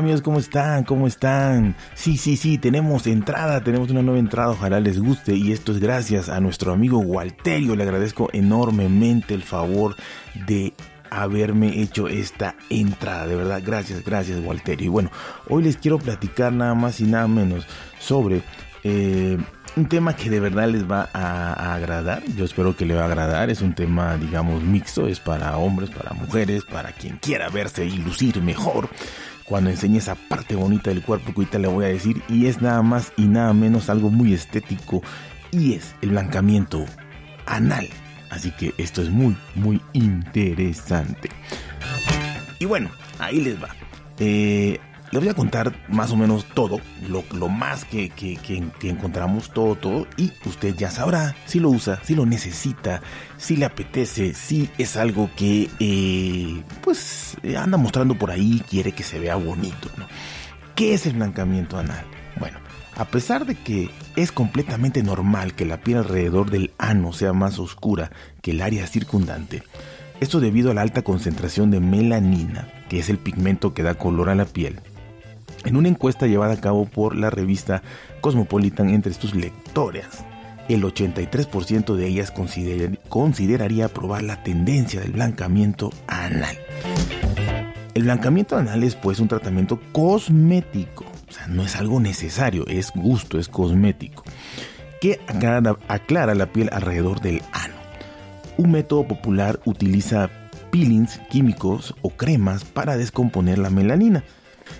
Amigos, ¿cómo están? ¿Cómo están? Sí, sí, sí, tenemos entrada, tenemos una nueva entrada, ojalá les guste y esto es gracias a nuestro amigo Walterio, le agradezco enormemente el favor de haberme hecho esta entrada, de verdad, gracias, gracias Walterio. Y bueno, hoy les quiero platicar nada más y nada menos sobre... Eh, un tema que de verdad les va a, agradar. Yo espero que le va a agradar. Es un tema, digamos, mixto. Es para hombres, para mujeres, para quien quiera verse y lucir mejor. Cuando enseñe esa parte bonita del cuerpo que ahorita le voy a decir. Y es nada más y nada menos algo muy estético. Y es el blancamiento anal. Así que esto es muy, muy interesante. Y bueno, ahí les va. Eh, les voy a contar más o menos todo, lo, más que, encontramos, todo, todo, y usted ya sabrá si lo usa, si lo necesita, si le apetece, si es algo que eh, pues anda mostrando por ahí, quiere que se vea bonito. ¿Qué es el blancamiento anal? Bueno, a pesar de que es completamente normal que la piel alrededor del ano sea más oscura que el área circundante, esto debido a la alta concentración de melanina, que es el pigmento que da color a la piel, en una encuesta llevada a cabo por la revista Cosmopolitan entre sus lectores, el 83% de ellas consideraría aprobar la tendencia del blancamiento anal. El blancamiento anal es pues un tratamiento cosmético, o sea, no es algo necesario, es gusto, es cosmético, que aclara la piel alrededor del ano. Un método popular utiliza peelings químicos o cremas para descomponer la melanina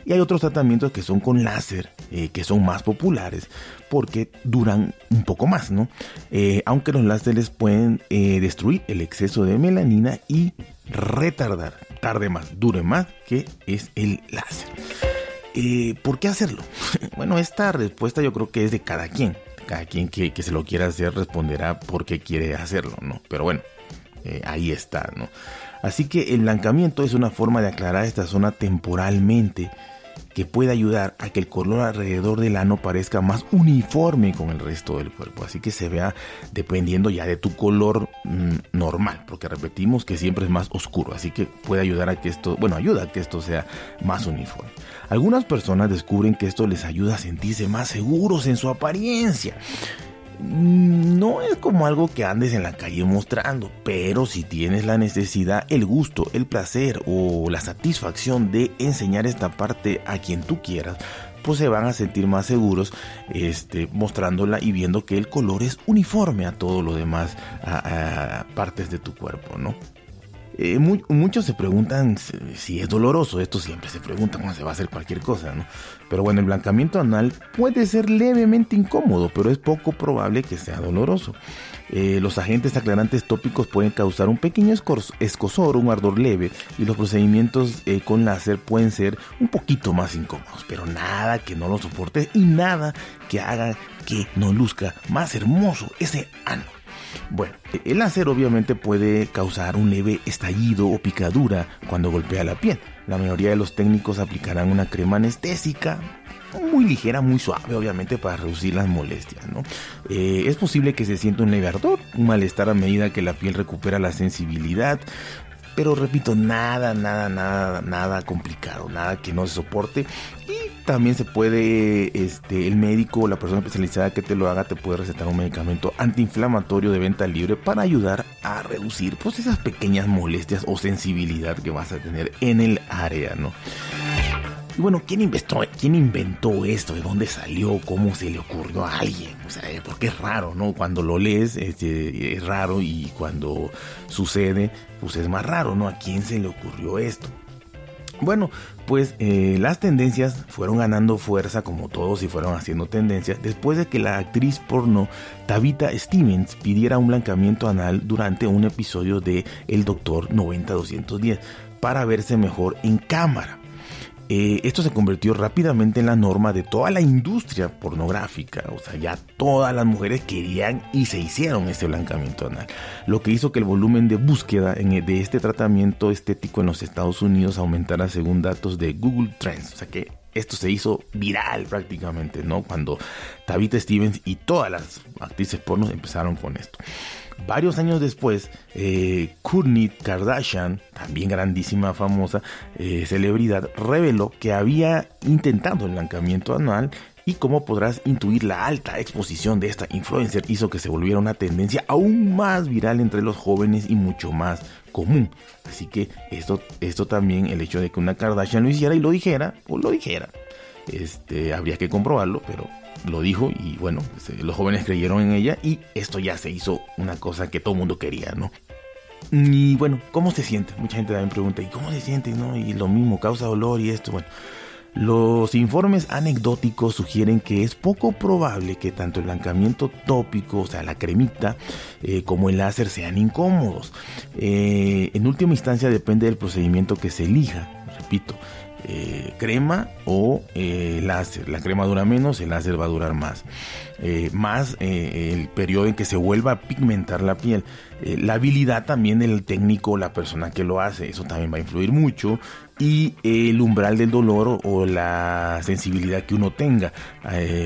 y hay otros tratamientos que son con láser, eh, que son más populares porque duran un poco más, ¿no? Eh, aunque los láseres pueden eh, destruir el exceso de melanina y retardar, tarde más, dure más, que es el láser. ¿Por qué hacerlo? bueno, esta respuesta yo creo que es de cada quien. Cada quien que, que se lo quiera hacer responderá por qué quiere hacerlo, ¿no? Pero bueno, ahí está, ¿no? Así que el blancamiento es una forma de aclarar esta zona temporalmente que puede ayudar a que el color alrededor del ano parezca más uniforme con el resto del cuerpo. Así que se vea dependiendo ya de tu color mm, normal, porque repetimos que siempre es más oscuro. Así que puede ayudar a que esto, bueno, ayuda a que esto sea más uniforme. Algunas personas descubren que esto les ayuda a sentirse más seguros en su apariencia no es como algo que andes en la calle mostrando, pero si tienes la necesidad, el gusto, el placer o la satisfacción de enseñar esta parte a quien tú quieras, pues se van a sentir más seguros este, mostrándola y viendo que el color es uniforme a todo lo demás, a partes de tu cuerpo, ¿no? Eh, muchos se preguntan si es doloroso, esto siempre se pregunta cuando se va a hacer cualquier cosa, ¿no? Pero bueno, el blancamiento anal puede ser levemente incómodo, pero es poco probable que sea doloroso. Eh, los agentes aclarantes tópicos pueden causar un pequeño escosor, un ardor leve, y los procedimientos eh, con láser pueden ser un poquito más incómodos, pero nada que no lo soporte y nada que haga que no luzca más hermoso ese ano. Bueno, el láser obviamente puede causar un leve estallido o picadura cuando golpea la piel. La mayoría de los técnicos aplicarán una crema anestésica muy ligera, muy suave, obviamente, para reducir las molestias, ¿no? Eh, es posible que se sienta un leve ardor, un malestar a medida que la piel recupera la sensibilidad, pero repito, nada, nada, nada, nada complicado, nada que no se soporte. Y también se puede, este, el médico o la persona especializada que te lo haga te puede recetar un medicamento antiinflamatorio de venta libre para ayudar a reducir pues esas pequeñas molestias o sensibilidad que vas a tener en el área, ¿no? Y bueno, ¿quién inventó, ¿quién inventó esto? ¿De dónde salió? ¿Cómo se le ocurrió a alguien? O sea, porque es raro, ¿no? Cuando lo lees este, es raro y cuando sucede, pues es más raro, ¿no? ¿A quién se le ocurrió esto? Bueno, pues eh, las tendencias fueron ganando fuerza como todos y fueron haciendo tendencias después de que la actriz porno Tabitha Stevens pidiera un blancamiento anal durante un episodio de El Doctor 90210 para verse mejor en cámara. Eh, esto se convirtió rápidamente en la norma de toda la industria pornográfica. O sea, ya todas las mujeres querían y se hicieron este blancamiento anal. Lo que hizo que el volumen de búsqueda de este tratamiento estético en los Estados Unidos aumentara según datos de Google Trends. O sea que esto se hizo viral prácticamente, ¿no? Cuando Tabitha Stevens y todas las actrices porno empezaron con esto. Varios años después, eh, Kardashian, también grandísima, famosa eh, celebridad, reveló que había intentado el blancamiento anual y como podrás intuir, la alta exposición de esta influencer hizo que se volviera una tendencia aún más viral entre los jóvenes y mucho más común. Así que esto, esto también, el hecho de que una Kardashian lo hiciera y lo dijera, pues lo dijera. Este, habría que comprobarlo, pero lo dijo y bueno, pues, eh, los jóvenes creyeron en ella y esto ya se hizo una cosa que todo el mundo quería, ¿no? Y bueno, ¿cómo se siente? Mucha gente también pregunta, ¿y cómo se siente? ¿no? Y lo mismo, causa dolor y esto, bueno. Los informes anecdóticos sugieren que es poco probable que tanto el blancamiento tópico, o sea, la cremita, eh, como el láser sean incómodos. Eh, en última instancia depende del procedimiento que se elija, repito. Eh, crema o láser. La crema dura menos, el láser va a durar más. Más el periodo en que se vuelva a pigmentar la piel. La habilidad también del técnico, la persona que lo hace, eso también va a influir mucho. Y el umbral del dolor o, la sensibilidad que uno tenga.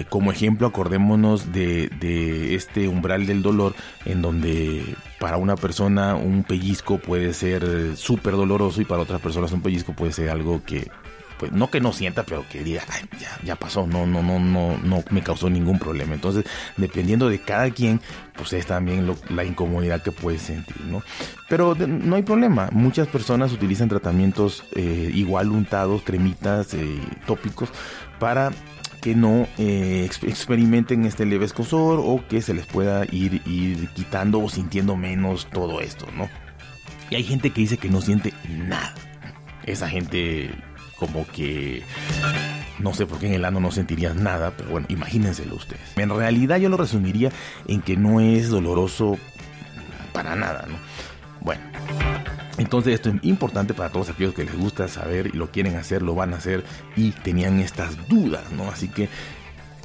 como ejemplo, acordémonos de, de este umbral del dolor en donde para una persona un pellizco puede ser súper doloroso y para otras personas un pellizco puede ser algo que pues no que no sienta, pero que diga, ya, ya pasó, no, no, no, no, no me causó ningún problema. Entonces, dependiendo de cada quien, pues es también la incomodidad que puede sentir, ¿no? Pero no hay problema, muchas personas utilizan tratamientos eh, igual untados, cremitas, eh, tópicos, para que no eh, experimenten este leve escosor o que se les pueda ir, ir quitando o sintiendo menos todo esto, ¿no? Y hay gente que dice que no siente nada. Esa gente como que no sé por qué en el ano no sentirías nada, pero bueno, imagínenselo ustedes. En realidad yo lo resumiría en que no es doloroso para nada, ¿no? Bueno, entonces esto es importante para todos aquellos que les gusta saber y lo quieren hacer, lo van a hacer y tenían estas dudas, ¿no? Así que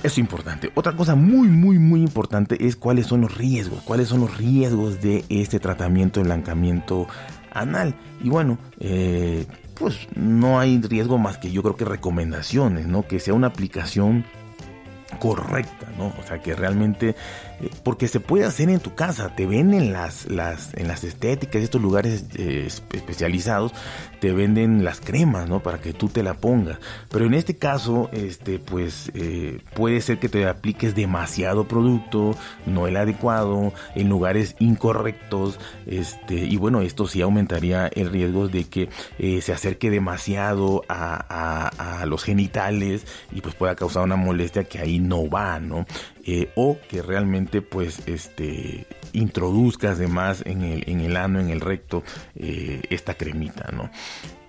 es importante. Otra cosa muy, muy, muy importante es cuáles son los riesgos, cuáles son los riesgos de este tratamiento de blancamiento anal. Y bueno, eh, pues no hay riesgo más que yo creo que recomendaciones, ¿no? Que sea una aplicación correcta, ¿no? O sea, que realmente, porque se puede hacer en tu casa, te venden las, las, en las estéticas, estos lugares eh, especializados, te venden las cremas, ¿no? Para que tú te la pongas. Pero en este caso, este, pues, eh, puede ser que te apliques demasiado producto, no el adecuado, en lugares incorrectos, este, y bueno, esto sí aumentaría el riesgo de que se acerque demasiado a, a, a los genitales y pues pueda causar una molestia que ahí no va, ¿no? Eh, o que realmente pues este introduzcas además en el, en el ano, en el recto, eh, esta cremita, ¿no?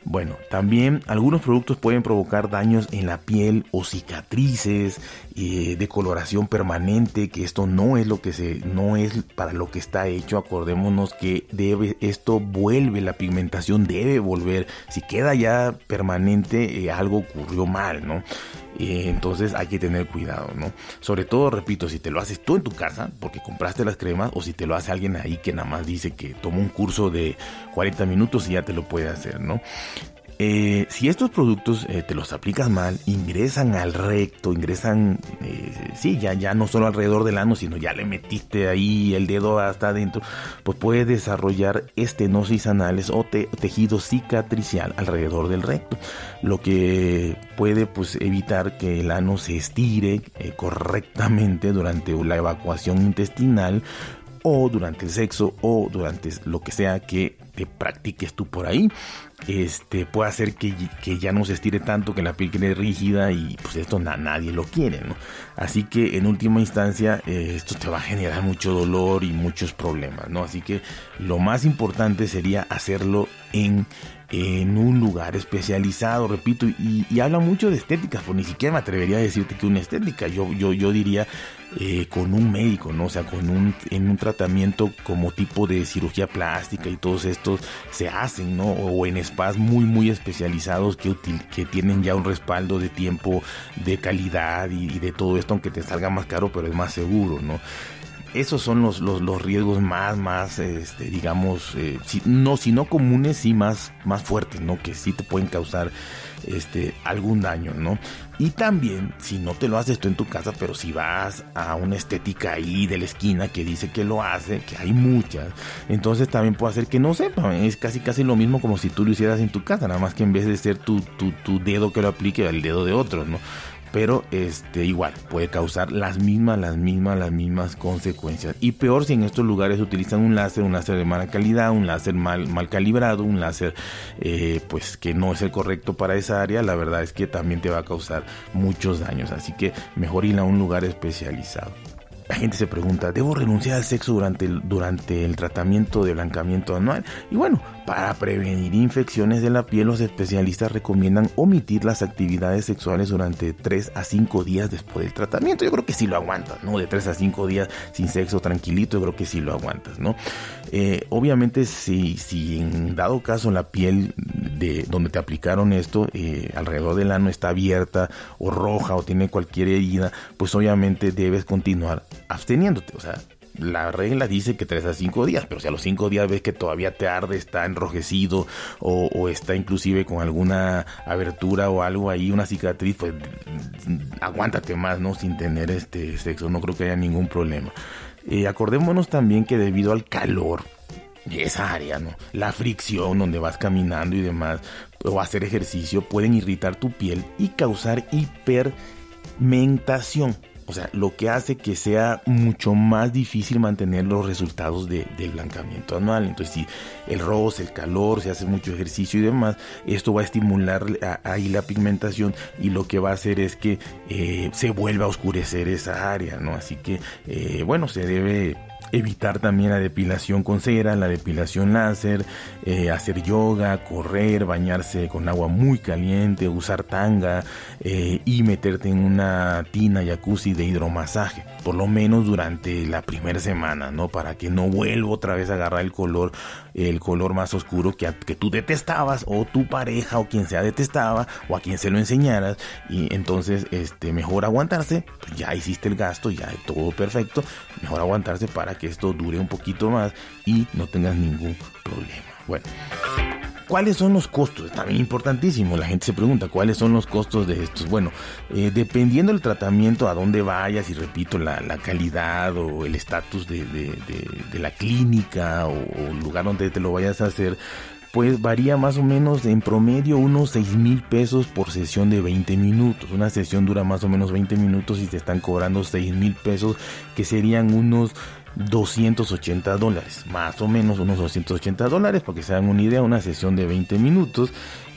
Bueno, también algunos productos pueden provocar daños en la piel o cicatrices, eh, de coloración permanente, que esto no es lo que se, no es para lo que está hecho. Acordémonos que debe, esto vuelve, la pigmentación debe volver. Si queda ya permanente, algo ocurrió mal, ¿no? Entonces hay que tener cuidado, ¿no? Sobre todo, repito, si te lo haces tú en tu casa, porque compraste las cremas, o si te lo hace alguien ahí que nada más dice que tomó un curso de 40 minutos y ya te lo puede hacer, ¿no? Eh, si estos productos eh, te los aplicas mal, ingresan al recto, ingresan, eh, sí, ya, ya no solo alrededor del ano, sino ya le metiste ahí el dedo hasta adentro, pues puedes desarrollar estenosis anales o tejido cicatricial alrededor del recto, lo que puede pues evitar que el ano se estire correctamente durante la evacuación intestinal o durante el sexo o durante lo que sea que te practiques tú por ahí, este, puede hacer que, ya no se estire tanto, que la piel quede rígida y pues esto nadie lo quiere, ¿no? Así que en última instancia eh, esto te va a generar mucho dolor y muchos problemas, ¿no? Así que lo más importante sería hacerlo en en un lugar especializado, repito, y, habla mucho de estéticas, pues ni siquiera me atrevería a decirte que una estética, yo, yo, yo diría eh, con un médico, ¿no? O sea, con un, en un tratamiento como tipo de cirugía plástica y todos estos se hacen, ¿no? O en spas muy, muy especializados que, que tienen ya un respaldo de tiempo, de calidad y, y de todo esto, aunque te salga más caro, pero es más seguro, ¿no? Esos son los, los, riesgos más, más, este, digamos, eh, si, no, si no comunes, sí más, más fuertes, ¿no? Que sí te pueden causar este, algún daño, ¿no? Y también, si no te lo haces tú en tu casa, pero si vas a una estética ahí de la esquina que dice que lo hace, que hay muchas, entonces también puede hacer que no sepa. Es casi casi lo mismo como si tú lo hicieras en tu casa, nada más que en vez de ser tu, tu, tu dedo que lo aplique al dedo de otro, ¿no? Pero este igual puede causar las mismas, las mismas, las mismas consecuencias. Y peor si en estos lugares utilizan un láser, un láser de mala calidad, un láser mal, mal calibrado, un láser eh, pues que no es el correcto para esa área, la verdad es que también te va a causar muchos daños. Así que mejor ir a un lugar especializado. La gente se pregunta, ¿debo renunciar al sexo durante el, durante el tratamiento de blancamiento anual? Y bueno, para prevenir infecciones de la piel, los especialistas recomiendan omitir las actividades sexuales durante 3 a 5 días después del tratamiento. Yo creo que sí lo aguantas, ¿no? De 3 a 5 días sin sexo tranquilito, yo creo que sí lo aguantas, ¿no? Eh, obviamente, si, si en dado caso la piel de donde te aplicaron esto, eh, alrededor del ano está abierta o roja o tiene cualquier herida, pues obviamente debes continuar absteniéndote. O sea, la regla dice que 3 a 5 días, pero si a los 5 días ves que todavía te arde, está enrojecido o, está inclusive con alguna abertura o algo ahí, una cicatriz, pues aguántate más, ¿no? Sin tener este sexo, no creo que haya ningún problema. Eh, acordémonos también que debido al calor, esa área, ¿no? La fricción donde vas caminando y demás, o hacer ejercicio, pueden irritar tu piel y causar hipermentación. O sea, lo que hace que sea mucho más difícil mantener los resultados de, del blancamiento anual. Entonces, si el roce, el calor, se hace mucho ejercicio y demás, esto va a estimular ahí la pigmentación y lo que va a hacer es que eh, se vuelva a oscurecer esa área, ¿no? Así que, eh, bueno, se debe evitar también la depilación con cera, la depilación láser, eh, hacer yoga, correr, bañarse con agua muy caliente, usar tanga eh, y meterte en una tina jacuzzi de hidromasaje, por lo menos durante la primera semana, ¿no? Para que no vuelva otra vez a agarrar el color, el color más oscuro que, que tú detestabas o tu pareja o quien sea detestaba o a quien se lo enseñaras y entonces este mejor aguantarse, pues ya hiciste el gasto, ya todo perfecto, mejor aguantarse para que esto dure un poquito más y no tengas ningún problema. Bueno. ¿Cuáles son los costos? También importantísimo. La gente se pregunta cuáles son los costos de estos. Bueno, eh, dependiendo del tratamiento, a dónde vayas y repito, la, calidad o el estatus de, la clínica o, el lugar donde te lo vayas a hacer, pues varía más o menos en promedio unos 6 mil pesos por sesión de 20 minutos. Una sesión dura más o menos 20 minutos y te están cobrando 6 mil pesos, que serían unos 280 dólares, más o menos unos 280 dólares, para que se hagan una idea, una sesión de 20 minutos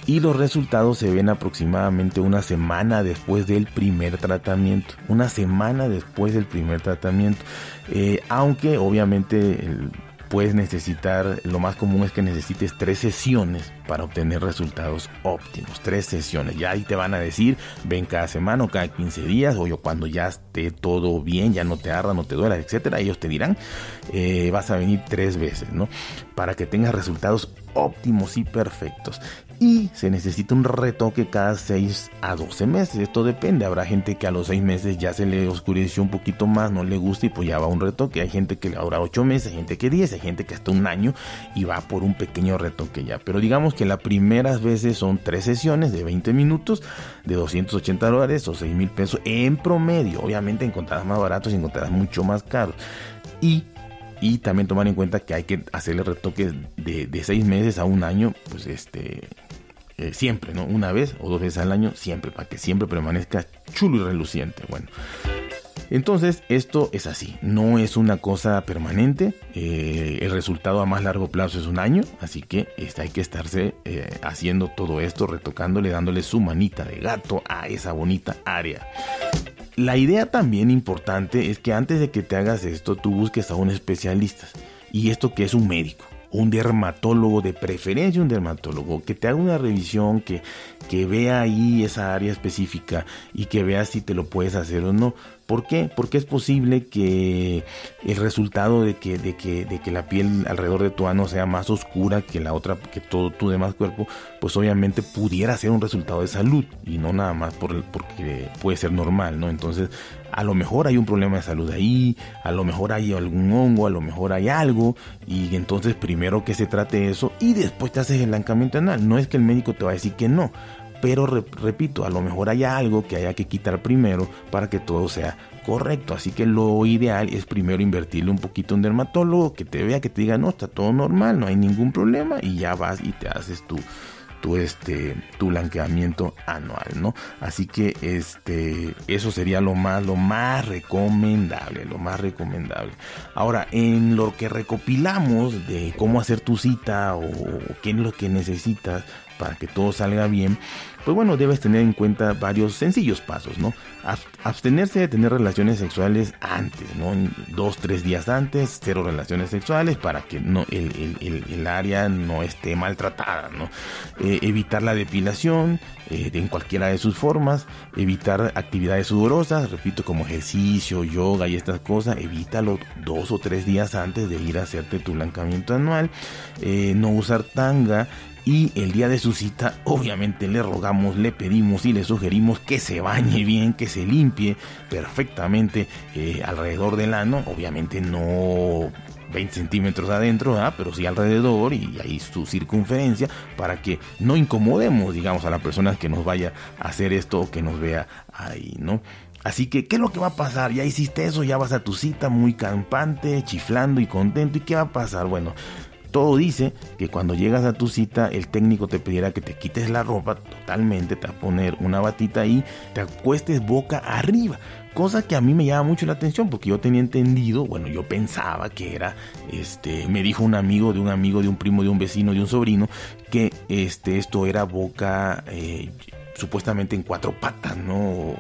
y los resultados se ven aproximadamente una semana después del primer tratamiento, una semana después del primer tratamiento, eh, aunque obviamente el puedes necesitar, lo más común es que necesites tres sesiones para obtener resultados óptimos. Tres sesiones. Ya ahí te van a decir, ven cada semana o cada 15 días, o cuando ya esté todo bien, ya no te arda, no te duela, etcétera. Ellos te dirán, eh, vas a venir tres veces, ¿no? Para que tengas resultados óptimos y perfectos y se necesita un retoque cada 6 a 12 meses. Esto depende. Habrá gente que a los 6 meses ya se le oscureció un poquito más, no le gusta y pues ya va un retoque. Hay gente que ahora 8 meses, hay gente que 10, hay gente que hasta un año y va por un pequeño retoque ya. Pero digamos que las primeras veces son 3 sesiones de 20 minutos de 280 dólares o 6 mil pesos en promedio. Obviamente encontrarás más baratos y encontrarás mucho más caros. Y y también tomar en cuenta que hay que hacerle retoques de, de seis meses a un año, pues este, eh, siempre, ¿no? Una vez o dos veces al año, siempre, para que siempre permanezca chulo y reluciente. Bueno. Entonces, esto es así, no es una cosa permanente. Eh, el resultado a más largo plazo es un año, así que este, hay que estarse eh, haciendo todo esto, retocándole, dándole su manita de gato a esa bonita área. La idea también importante es que antes de que te hagas esto, tú busques a un especialista. Y esto que es un médico un dermatólogo, de preferencia un dermatólogo, que te haga una revisión, que, que vea ahí esa área específica y que vea si te lo puedes hacer o no. ¿Por qué? Porque es posible que el resultado de que, de que, de que la piel alrededor de tu ano sea más oscura que la otra, que todo tu demás cuerpo, pues obviamente pudiera ser un resultado de salud y no nada más por, porque puede ser normal, ¿no? Entonces, a lo mejor hay un problema de salud ahí, a lo mejor hay algún hongo, a lo mejor hay algo, y entonces primero que se trate eso y después te haces el blancamiento anal. No es que el médico te va a decir que no, pero repito, a lo mejor hay algo que haya que quitar primero para que todo sea correcto. Así que lo ideal es primero invertirle un poquito a un dermatólogo que te vea, que te diga, no, está todo normal, no hay ningún problema y ya vas y te haces tu, tu, este, tu blanqueamiento anual, ¿no? Así que este, eso sería lo más, lo más recomendable, lo más recomendable. Ahora, en lo que recopilamos de cómo hacer tu cita o qué es lo que necesitas para que todo salga bien, pues bueno, debes tener en cuenta varios sencillos pasos, ¿no? Abstenerse de tener relaciones sexuales antes, ¿no? Dos, tres días antes, cero relaciones sexuales para que no, el, área no esté maltratada, ¿no? Eh, evitar la depilación eh, en cualquiera de sus formas, evitar actividades sudorosas, repito, como ejercicio, yoga y estas cosas, evítalo dos o tres días antes de ir a hacerte tu blancamiento anual, eh, no usar tanga, y el día de su cita obviamente le rogamos, le pedimos y le sugerimos que se bañe bien, que se limpie perfectamente eh, alrededor del ano, obviamente no 20 centímetros adentro, pero sí alrededor y ahí su circunferencia para que no incomodemos, digamos, a la persona que nos vaya a hacer esto o que nos vea ahí, ¿no? Así que, ¿qué es lo que va a pasar? Ya hiciste eso, ya vas a tu cita muy campante, chiflando y contento. ¿Y qué va a pasar? Bueno, todo dice que cuando llegas a tu cita el técnico te pidiera que te quites la ropa totalmente, te va a poner una batita ahí, te acuestes boca arriba. Cosa que a mí me llama mucho la atención porque yo tenía entendido, bueno, yo pensaba que era, este, me dijo un amigo de un amigo, de un primo, de un vecino, de un sobrino, que este, esto era boca eh, supuestamente en cuatro patas, ¿no?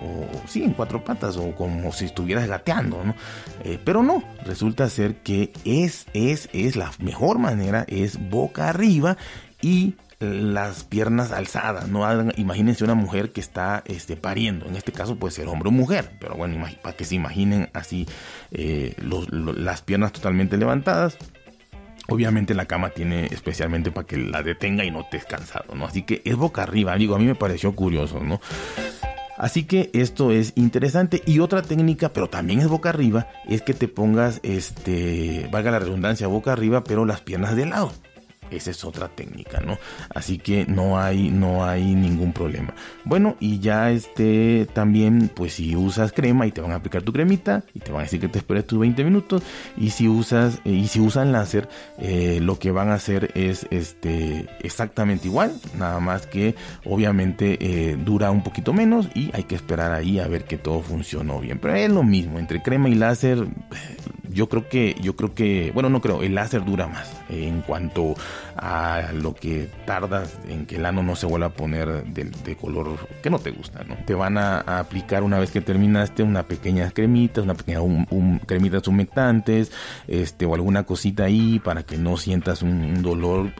Sí, en cuatro patas, o como si estuvieras gateando, ¿no? Eh, pero no, resulta ser que es, es, es la mejor manera, es boca arriba y las piernas alzadas, no imagínense una mujer que está este, pariendo, en este caso puede ser hombre o mujer, pero bueno, para que se imaginen así eh, las piernas totalmente levantadas, Obviamente la cama tiene especialmente para que la detenga y no te cansado, ¿no? Así que es boca arriba, digo, a mí me pareció curioso, ¿no? Así que esto es interesante. Y otra técnica, pero también es boca arriba, es que te pongas, este, valga la redundancia, boca arriba, pero las piernas de lado. Esa es otra técnica, ¿no? Así que no hay, no hay ningún problema. Bueno, y ya este también, pues si usas crema y te van a aplicar tu cremita y te van a decir que te esperes tus 20 minutos. Y si usas, eh, y si usan láser, eh, lo que van a hacer es este exactamente igual, nada más que obviamente eh, dura un poquito menos y hay que esperar ahí a ver que todo funcionó bien. Pero es lo mismo, entre crema y láser yo creo que, yo creo que, bueno, no creo, el láser dura más en cuanto a lo que tardas en que el ano no se vuelva a poner de, color que no te gusta, ¿no? Te van a, aplicar una vez que terminaste una pequeña cremita, una pequeña un, cremitas humectantes, este, o alguna cosita ahí para que no sientas un, dolor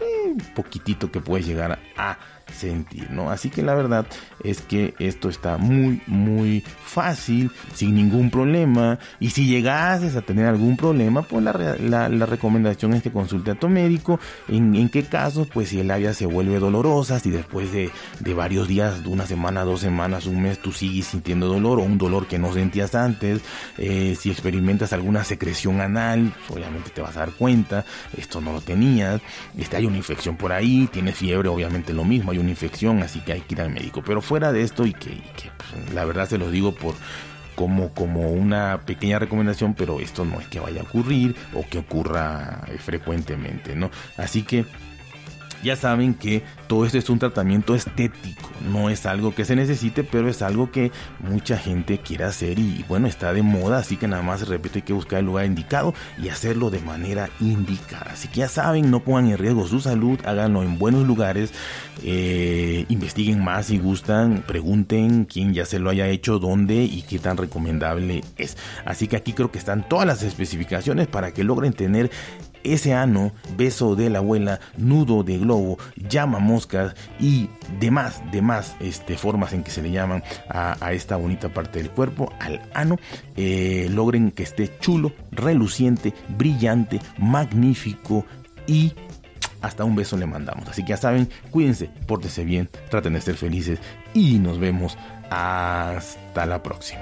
poquitito que puedes llegar a sentir, ¿no? Así que la verdad es que esto está muy, muy fácil, sin ningún problema. Y si llegases a tener algún problema, pues la, la, recomendación es que consulte a tu médico. En, qué casos, pues si el área se vuelve dolorosa, si después de, de varios días, de una semana, dos semanas, un mes, tú sigues sintiendo dolor o un dolor que no sentías antes, eh, si experimentas alguna secreción anal, obviamente te vas a dar cuenta, esto no lo tenías, este, hay una infección por ahí, tienes fiebre, obviamente lo mismo hay una infección, así que hay que ir al médico. Pero fuera de esto, y que, pues, la verdad se los digo por como, como una pequeña recomendación, pero esto no es que vaya a ocurrir o que ocurra eh, frecuentemente, ¿no? Así que Ya saben que todo esto es un tratamiento estético, no es algo que se necesite, pero es algo que mucha gente quiere hacer y bueno, está de moda, así que nada más, repito, hay que buscar el lugar indicado y hacerlo de manera indicada. Así que ya saben, no pongan en riesgo su salud, háganlo en buenos lugares, eh, investiguen más si gustan, pregunten quién ya se lo haya hecho, dónde y qué tan recomendable es. Así que aquí creo que están todas las especificaciones para que logren tener ese ano, beso de la abuela, nudo de globo, llama moscas y demás, demás este, formas en que se le llaman a, esta bonita parte del cuerpo, al ano, eh, logren que esté chulo, reluciente, brillante, magnífico y hasta un beso le mandamos. Así que ya saben, cuídense, pórtense bien, traten de ser felices y nos vemos hasta la próxima.